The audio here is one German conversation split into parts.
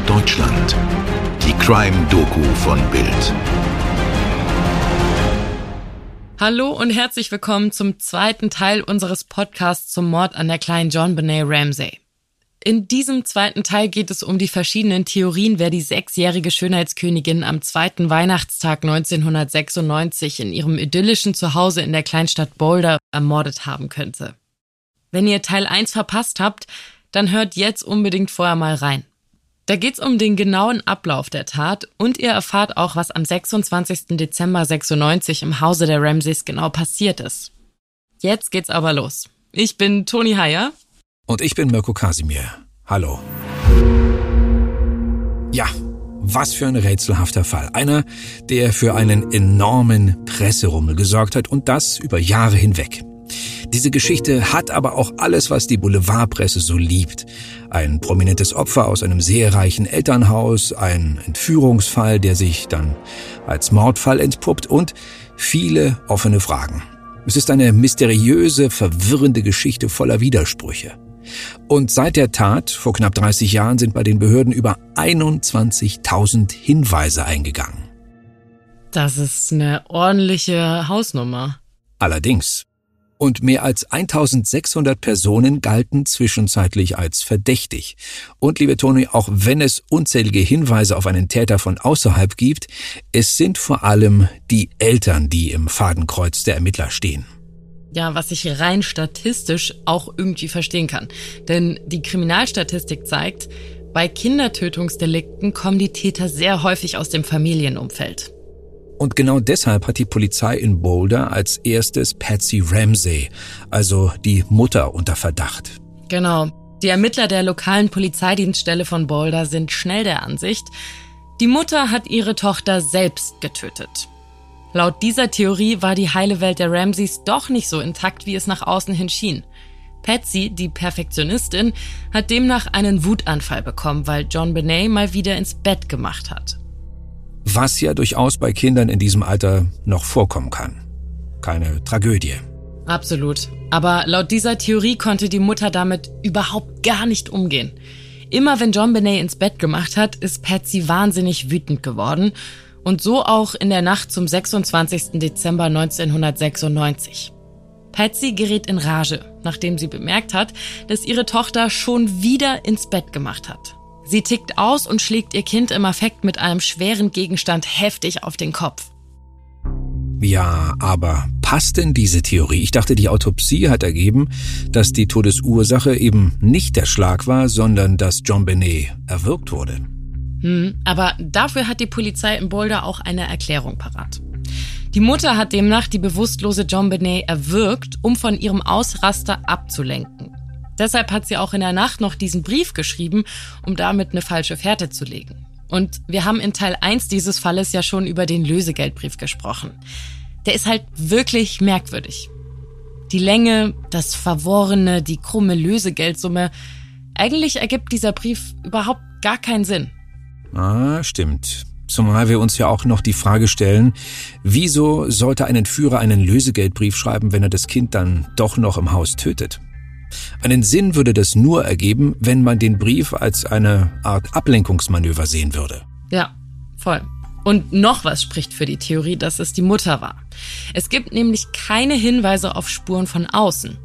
Norddeutschland. Die Crime-Doku von Bild. Hallo und herzlich willkommen zum zweiten Teil unseres Podcasts zum Mord an der kleinen John Benet Ramsey. In diesem zweiten Teil geht es um die verschiedenen Theorien, wer die sechsjährige Schönheitskönigin am zweiten Weihnachtstag 1996 in ihrem idyllischen Zuhause in der Kleinstadt Boulder ermordet haben könnte. Wenn ihr Teil 1 verpasst habt, dann hört jetzt unbedingt vorher mal rein. Da geht's um den genauen Ablauf der Tat und ihr erfahrt auch, was am 26. Dezember 96 im Hause der Ramsays genau passiert ist. Jetzt geht's aber los. Ich bin Toni Heyer. Und ich bin Mirko Kasimir. Hallo. Ja, was für ein rätselhafter Fall. Einer, der für einen enormen Presserummel gesorgt hat und das über Jahre hinweg. Diese Geschichte hat aber auch alles, was die Boulevardpresse so liebt. Ein prominentes Opfer aus einem sehr reichen Elternhaus, ein Entführungsfall, der sich dann als Mordfall entpuppt und viele offene Fragen. Es ist eine mysteriöse, verwirrende Geschichte voller Widersprüche. Und seit der Tat vor knapp 30 Jahren sind bei den Behörden über 21.000 Hinweise eingegangen. Das ist eine ordentliche Hausnummer. Allerdings, und mehr als 1600 Personen galten zwischenzeitlich als verdächtig. Und liebe Toni, auch wenn es unzählige Hinweise auf einen Täter von außerhalb gibt, es sind vor allem die Eltern, die im Fadenkreuz der Ermittler stehen. Ja, was ich rein statistisch auch irgendwie verstehen kann. Denn die Kriminalstatistik zeigt, bei Kindertötungsdelikten kommen die Täter sehr häufig aus dem Familienumfeld. Und genau deshalb hat die Polizei in Boulder als erstes Patsy Ramsey, also die Mutter, unter Verdacht. Genau. Die Ermittler der lokalen Polizeidienststelle von Boulder sind schnell der Ansicht, die Mutter hat ihre Tochter selbst getötet. Laut dieser Theorie war die heile Welt der Ramseys doch nicht so intakt, wie es nach außen hin schien. Patsy, die Perfektionistin, hat demnach einen Wutanfall bekommen, weil John Benet mal wieder ins Bett gemacht hat was ja durchaus bei Kindern in diesem Alter noch vorkommen kann. Keine Tragödie. Absolut. Aber laut dieser Theorie konnte die Mutter damit überhaupt gar nicht umgehen. Immer wenn John Benet ins Bett gemacht hat, ist Patsy wahnsinnig wütend geworden. Und so auch in der Nacht zum 26. Dezember 1996. Patsy gerät in Rage, nachdem sie bemerkt hat, dass ihre Tochter schon wieder ins Bett gemacht hat. Sie tickt aus und schlägt ihr Kind im Affekt mit einem schweren Gegenstand heftig auf den Kopf. Ja, aber passt denn diese Theorie? Ich dachte, die Autopsie hat ergeben, dass die Todesursache eben nicht der Schlag war, sondern dass John Benet erwürgt wurde. Hm, aber dafür hat die Polizei in Boulder auch eine Erklärung parat. Die Mutter hat demnach die bewusstlose John Benet erwürgt, um von ihrem Ausraster abzulenken. Deshalb hat sie auch in der Nacht noch diesen Brief geschrieben, um damit eine falsche Fährte zu legen. Und wir haben in Teil 1 dieses Falles ja schon über den Lösegeldbrief gesprochen. Der ist halt wirklich merkwürdig. Die Länge, das Verworrene, die krumme Lösegeldsumme. Eigentlich ergibt dieser Brief überhaupt gar keinen Sinn. Ah, stimmt. Zumal wir uns ja auch noch die Frage stellen, wieso sollte ein Entführer einen Lösegeldbrief schreiben, wenn er das Kind dann doch noch im Haus tötet? Einen Sinn würde das nur ergeben, wenn man den Brief als eine Art Ablenkungsmanöver sehen würde. Ja, voll. Und noch was spricht für die Theorie, dass es die Mutter war. Es gibt nämlich keine Hinweise auf Spuren von außen.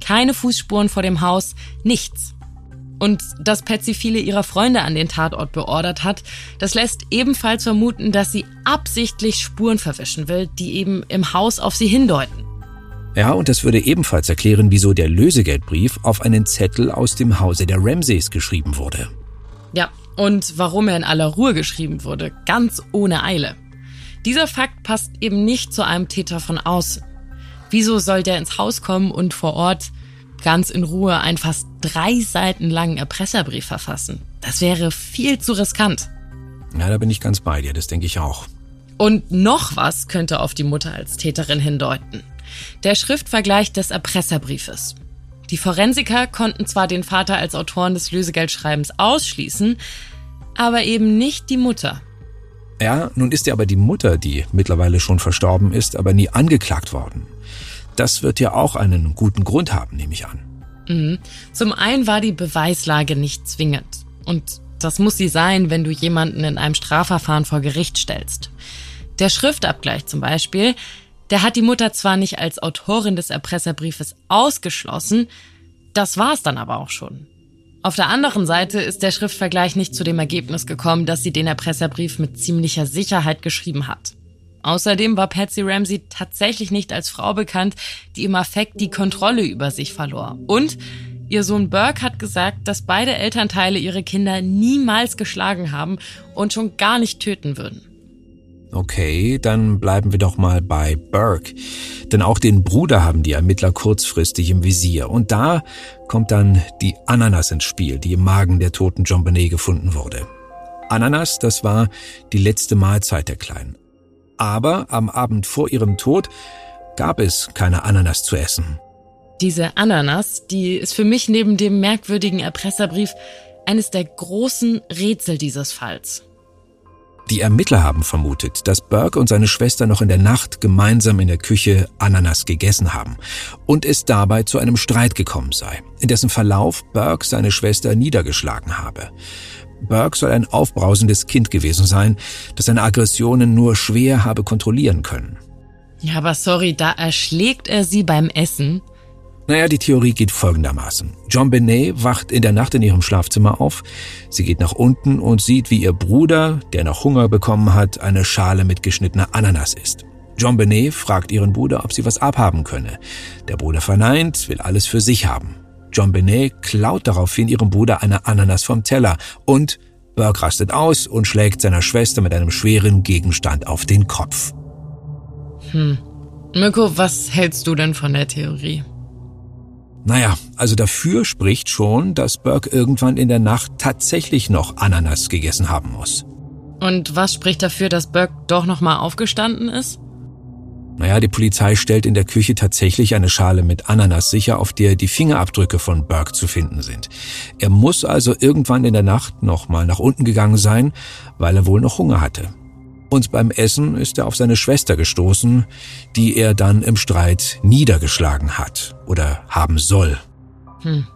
Keine Fußspuren vor dem Haus, nichts. Und dass Patsy viele ihrer Freunde an den Tatort beordert hat, das lässt ebenfalls vermuten, dass sie absichtlich Spuren verwischen will, die eben im Haus auf sie hindeuten. Ja, und das würde ebenfalls erklären, wieso der Lösegeldbrief auf einen Zettel aus dem Hause der Ramsays geschrieben wurde. Ja, und warum er in aller Ruhe geschrieben wurde, ganz ohne Eile. Dieser Fakt passt eben nicht zu einem Täter von außen. Wieso soll der ins Haus kommen und vor Ort ganz in Ruhe einen fast drei Seiten langen Erpresserbrief verfassen? Das wäre viel zu riskant. Ja, da bin ich ganz bei dir, das denke ich auch. Und noch was könnte auf die Mutter als Täterin hindeuten. Der Schriftvergleich des Erpresserbriefes. Die Forensiker konnten zwar den Vater als Autoren des Lösegeldschreibens ausschließen, aber eben nicht die Mutter. Ja, nun ist ja aber die Mutter, die mittlerweile schon verstorben ist, aber nie angeklagt worden. Das wird ja auch einen guten Grund haben, nehme ich an. Mhm. Zum einen war die Beweislage nicht zwingend. Und Das muss sie sein, wenn du jemanden in einem Strafverfahren vor Gericht stellst. Der Schriftabgleich zum Beispiel, der hat die Mutter zwar nicht als Autorin des Erpresserbriefes ausgeschlossen, das war es dann aber auch schon. Auf der anderen Seite ist der Schriftvergleich nicht zu dem Ergebnis gekommen, dass sie den Erpresserbrief mit ziemlicher Sicherheit geschrieben hat. Außerdem war Patsy Ramsey tatsächlich nicht als Frau bekannt, die im Affekt die Kontrolle über sich verlor. Und ihr Sohn Burke hat gesagt, dass beide Elternteile ihre Kinder niemals geschlagen haben und schon gar nicht töten würden. Okay, dann bleiben wir doch mal bei Burke. Denn auch den Bruder haben die Ermittler kurzfristig im Visier. Und da kommt dann die Ananas ins Spiel, die im Magen der toten John Bonet gefunden wurde. Ananas, das war die letzte Mahlzeit der Kleinen. Aber am Abend vor ihrem Tod gab es keine Ananas zu essen. Diese Ananas, die ist für mich neben dem merkwürdigen Erpresserbrief eines der großen Rätsel dieses Falls. Die Ermittler haben vermutet, dass Burke und seine Schwester noch in der Nacht gemeinsam in der Küche Ananas gegessen haben und es dabei zu einem Streit gekommen sei, in dessen Verlauf Burke seine Schwester niedergeschlagen habe. Burke soll ein aufbrausendes Kind gewesen sein, das seine Aggressionen nur schwer habe kontrollieren können. Ja, aber sorry, da erschlägt er sie beim Essen. Naja, die Theorie geht folgendermaßen. John Benet wacht in der Nacht in ihrem Schlafzimmer auf. Sie geht nach unten und sieht, wie ihr Bruder, der noch Hunger bekommen hat, eine Schale mit geschnittener Ananas isst. John Benet fragt ihren Bruder, ob sie was abhaben könne. Der Bruder verneint, will alles für sich haben. John Benet klaut daraufhin ihrem Bruder eine Ananas vom Teller und Burke rastet aus und schlägt seiner Schwester mit einem schweren Gegenstand auf den Kopf. Hm. Mirko, was hältst du denn von der Theorie? Naja, also dafür spricht schon, dass Burke irgendwann in der Nacht tatsächlich noch Ananas gegessen haben muss. Und was spricht dafür, dass Burke doch nochmal aufgestanden ist? Naja, die Polizei stellt in der Küche tatsächlich eine Schale mit Ananas sicher, auf der die Fingerabdrücke von Burke zu finden sind. Er muss also irgendwann in der Nacht nochmal nach unten gegangen sein, weil er wohl noch Hunger hatte. Und beim Essen ist er auf seine Schwester gestoßen, die er dann im Streit niedergeschlagen hat oder haben soll. Hm.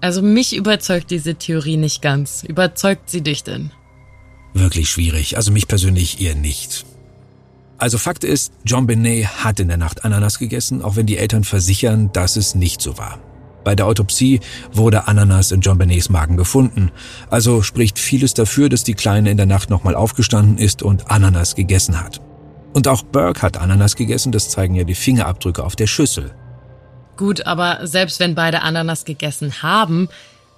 Also mich überzeugt diese Theorie nicht ganz. Überzeugt sie dich denn? Wirklich schwierig, also mich persönlich eher nicht. Also Fakt ist, John Benet hat in der Nacht Ananas gegessen, auch wenn die Eltern versichern, dass es nicht so war. Bei der Autopsie wurde Ananas in John Benets Magen gefunden. Also spricht vieles dafür, dass die Kleine in der Nacht nochmal aufgestanden ist und Ananas gegessen hat. Und auch Burke hat Ananas gegessen, das zeigen ja die Fingerabdrücke auf der Schüssel. Gut, aber selbst wenn beide Ananas gegessen haben,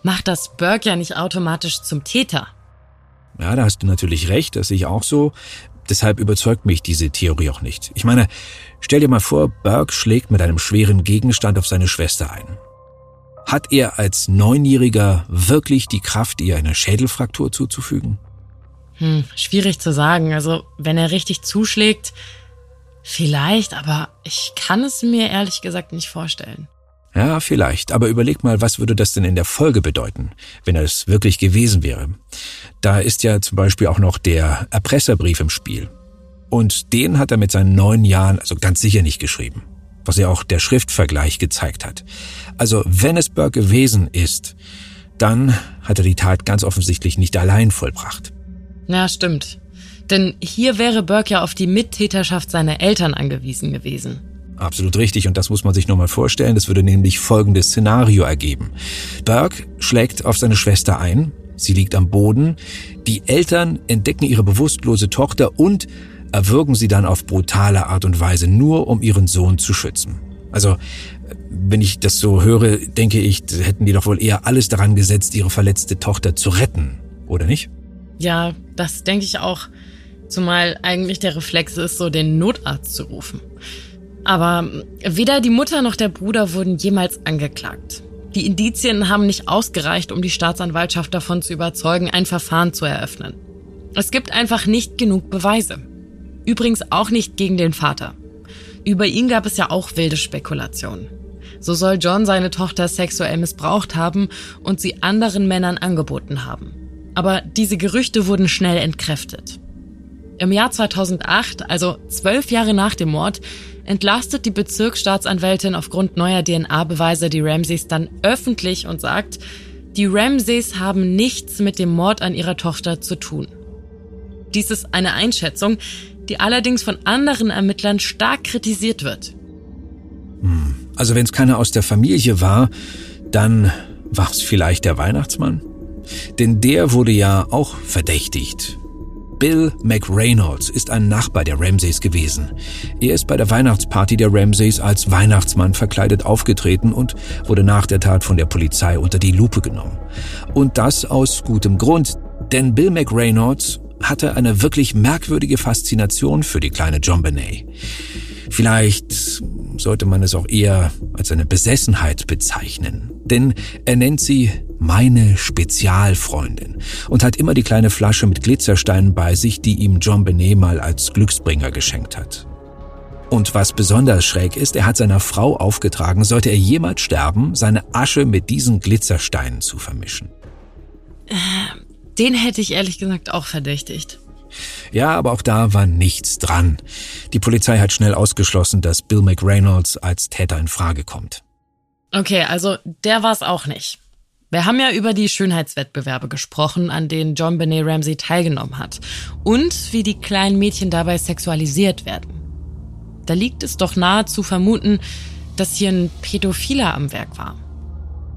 macht das Burke ja nicht automatisch zum Täter. Ja, da hast du natürlich recht, das sehe ich auch so. Deshalb überzeugt mich diese Theorie auch nicht. Ich meine, stell dir mal vor, Burke schlägt mit einem schweren Gegenstand auf seine Schwester ein. Hat er als Neunjähriger wirklich die Kraft, ihr eine Schädelfraktur zuzufügen? Hm, schwierig zu sagen. Also, wenn er richtig zuschlägt, vielleicht, aber ich kann es mir ehrlich gesagt nicht vorstellen. Ja, vielleicht. Aber überleg mal, was würde das denn in der Folge bedeuten, wenn er es wirklich gewesen wäre? Da ist ja zum Beispiel auch noch der Erpresserbrief im Spiel. Und den hat er mit seinen neun Jahren also ganz sicher nicht geschrieben was ja auch der Schriftvergleich gezeigt hat. Also wenn es Burke gewesen ist, dann hat er die Tat ganz offensichtlich nicht allein vollbracht. Ja, stimmt. Denn hier wäre Burke ja auf die Mittäterschaft seiner Eltern angewiesen gewesen. Absolut richtig, und das muss man sich nur mal vorstellen. Das würde nämlich folgendes Szenario ergeben. Burke schlägt auf seine Schwester ein, sie liegt am Boden, die Eltern entdecken ihre bewusstlose Tochter und erwürgen sie dann auf brutale Art und Weise, nur um ihren Sohn zu schützen. Also, wenn ich das so höre, denke ich, hätten die doch wohl eher alles daran gesetzt, ihre verletzte Tochter zu retten, oder nicht? Ja, das denke ich auch. Zumal eigentlich der Reflex ist, so den Notarzt zu rufen. Aber weder die Mutter noch der Bruder wurden jemals angeklagt. Die Indizien haben nicht ausgereicht, um die Staatsanwaltschaft davon zu überzeugen, ein Verfahren zu eröffnen. Es gibt einfach nicht genug Beweise. Übrigens auch nicht gegen den Vater. Über ihn gab es ja auch wilde Spekulationen. So soll John seine Tochter sexuell missbraucht haben und sie anderen Männern angeboten haben. Aber diese Gerüchte wurden schnell entkräftet. Im Jahr 2008, also zwölf Jahre nach dem Mord, entlastet die Bezirksstaatsanwältin aufgrund neuer DNA-Beweise die Ramseys dann öffentlich und sagt, Die Ramsays haben nichts mit dem Mord an ihrer Tochter zu tun. Dies ist eine Einschätzung, die allerdings von anderen Ermittlern stark kritisiert wird. Hm. Also wenn es keiner aus der Familie war, dann war es vielleicht der Weihnachtsmann? Denn der wurde ja auch verdächtigt. Bill McReynolds ist ein Nachbar der Ramsays gewesen. Er ist bei der Weihnachtsparty der Ramsays als Weihnachtsmann verkleidet aufgetreten und wurde nach der Tat von der Polizei unter die Lupe genommen. Und das aus gutem Grund, denn Bill McReynolds hatte eine wirklich merkwürdige Faszination für die kleine John Benet. Vielleicht sollte man es auch eher als eine Besessenheit bezeichnen, denn er nennt sie meine Spezialfreundin und hat immer die kleine Flasche mit Glitzersteinen bei sich, die ihm John Benet mal als Glücksbringer geschenkt hat. Und was besonders schräg ist, er hat seiner Frau aufgetragen, sollte er jemals sterben, seine Asche mit diesen Glitzersteinen zu vermischen. Den hätte ich ehrlich gesagt auch verdächtigt. Ja, aber auch da war nichts dran. Die Polizei hat schnell ausgeschlossen, dass Bill McReynolds als Täter in Frage kommt. Okay, also der war es auch nicht. Wir haben ja über die Schönheitswettbewerbe gesprochen, an denen John Benet Ramsey teilgenommen hat und wie die kleinen Mädchen dabei sexualisiert werden. Da liegt es doch nahe zu vermuten, dass hier ein Pädophiler am Werk war.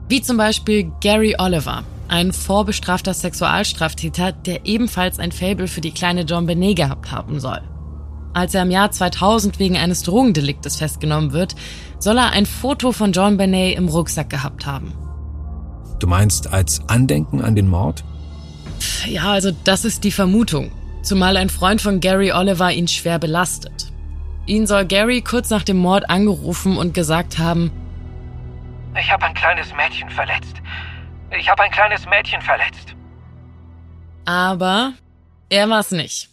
Wie zum Beispiel Gary Oliver, ein vorbestrafter Sexualstraftäter, der ebenfalls ein Fable für die kleine John Benet gehabt haben soll. Als er im Jahr 2000 wegen eines Drogendeliktes festgenommen wird, soll er ein Foto von John Benet im Rucksack gehabt haben. Du meinst als Andenken an den Mord? Ja, also das ist die Vermutung. Zumal ein Freund von Gary Oliver ihn schwer belastet. Ihn soll Gary kurz nach dem Mord angerufen und gesagt haben, ich habe ein kleines Mädchen verletzt. Ich habe ein kleines Mädchen verletzt. Aber er war es nicht.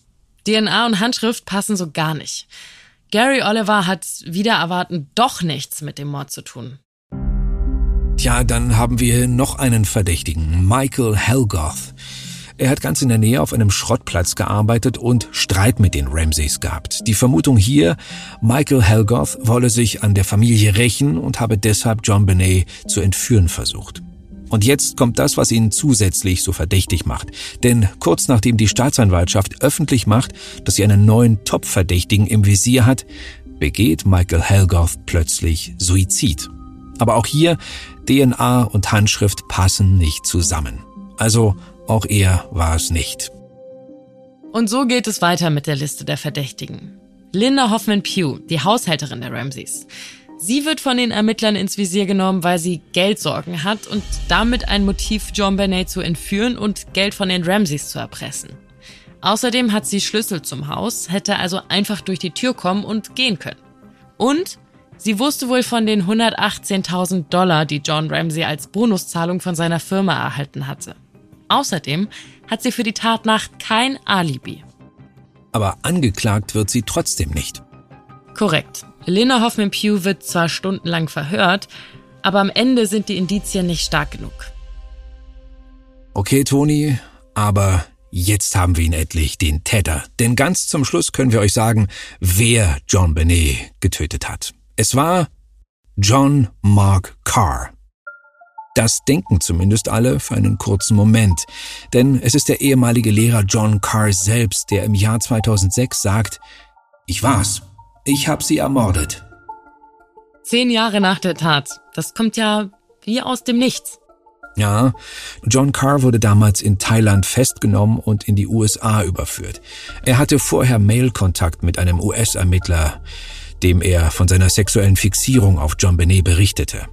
DNA und Handschrift passen so gar nicht. Gary Oliver hat wieder erwarten doch nichts mit dem Mord zu tun. Tja, dann haben wir noch einen Verdächtigen, Michael Helgoth. Er hat ganz in der Nähe auf einem Schrottplatz gearbeitet und Streit mit den Ramsays gehabt. Die Vermutung hier, Michael Helgoth wolle sich an der Familie rächen und habe deshalb John Benet zu entführen versucht. Und jetzt kommt das, was ihn zusätzlich so verdächtig macht. Denn kurz nachdem die Staatsanwaltschaft öffentlich macht, dass sie einen neuen Top-Verdächtigen im Visier hat, begeht Michael Helgoth plötzlich Suizid. Aber auch hier, DNA und Handschrift passen nicht zusammen. Also auch er war es nicht. Und so geht es weiter mit der Liste der Verdächtigen. Linda Hoffman Pugh, die Haushälterin der Ramseys. Sie wird von den Ermittlern ins Visier genommen, weil sie Geldsorgen hat und damit ein Motiv, John Benet zu entführen und Geld von den Ramseys zu erpressen. Außerdem hat sie Schlüssel zum Haus, hätte also einfach durch die Tür kommen und gehen können. Und sie wusste wohl von den 118.000 Dollar, die John Ramsey als Bonuszahlung von seiner Firma erhalten hatte. Außerdem hat sie für die Tatnacht kein Alibi. Aber angeklagt wird sie trotzdem nicht. Korrekt. Lena Hoffman Pugh wird zwar stundenlang verhört, aber am Ende sind die Indizien nicht stark genug. Okay, Toni, aber jetzt haben wir ihn endlich, den Täter. Denn ganz zum Schluss können wir euch sagen, wer John Benet getötet hat. Es war John Mark Carr. Das denken zumindest alle für einen kurzen Moment. Denn es ist der ehemalige Lehrer John Carr selbst, der im Jahr 2006 sagt, ich war's. Ich habe sie ermordet. Zehn Jahre nach der Tat. Das kommt ja wie aus dem Nichts. Ja, John Carr wurde damals in Thailand festgenommen und in die USA überführt. Er hatte vorher Mailkontakt mit einem US-Ermittler, dem er von seiner sexuellen Fixierung auf John Benet berichtete.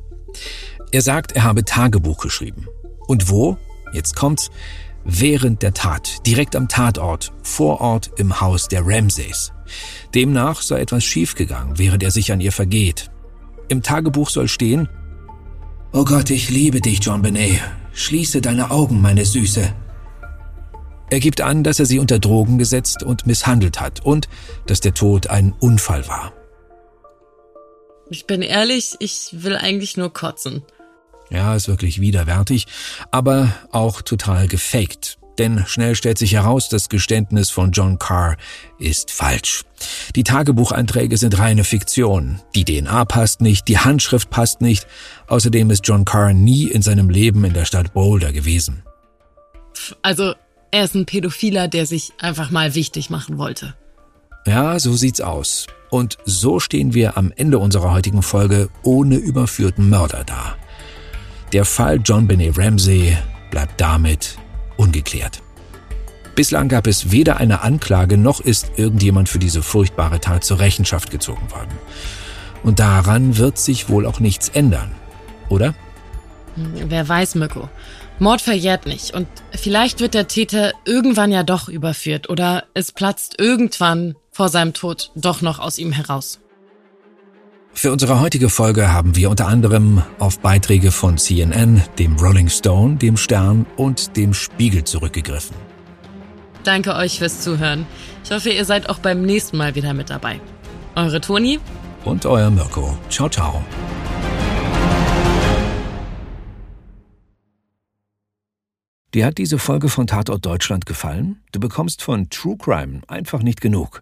Er sagt, er habe Tagebuch geschrieben. Und wo? Jetzt kommt's. Während der Tat, direkt am Tatort, vor Ort im Haus der Ramsays. Demnach sei etwas schiefgegangen, während er sich an ihr vergeht. Im Tagebuch soll stehen, Oh Gott, ich liebe dich, John Benet. Schließe deine Augen, meine Süße. Er gibt an, dass er sie unter Drogen gesetzt und misshandelt hat und dass der Tod ein Unfall war. Ich bin ehrlich, ich will eigentlich nur kotzen. Ja, ist wirklich widerwärtig, aber auch total gefaked. Denn schnell stellt sich heraus, das Geständnis von John Carr ist falsch. Die Tagebucheinträge sind reine Fiktion. Die DNA passt nicht, die Handschrift passt nicht. Außerdem ist John Carr nie in seinem Leben in der Stadt Boulder gewesen. Also, er ist ein Pädophiler, der sich einfach mal wichtig machen wollte. Ja, so sieht's aus. Und so stehen wir am Ende unserer heutigen Folge ohne überführten Mörder da. Der Fall John Benet Ramsey bleibt damit ungeklärt. Bislang gab es weder eine Anklage noch ist irgendjemand für diese furchtbare Tat zur Rechenschaft gezogen worden. Und daran wird sich wohl auch nichts ändern, oder? Hm, wer weiß, Mirko. Mord verjährt nicht und vielleicht wird der Täter irgendwann ja doch überführt oder es platzt irgendwann vor seinem Tod doch noch aus ihm heraus. Für unsere heutige Folge haben wir unter anderem auf Beiträge von CNN, dem Rolling Stone, dem Stern und dem Spiegel zurückgegriffen. Danke euch fürs Zuhören. Ich hoffe, ihr seid auch beim nächsten Mal wieder mit dabei. Eure Toni und euer Mirko. Ciao, ciao. Dir hat diese Folge von Tatort Deutschland gefallen? Du bekommst von True Crime einfach nicht genug.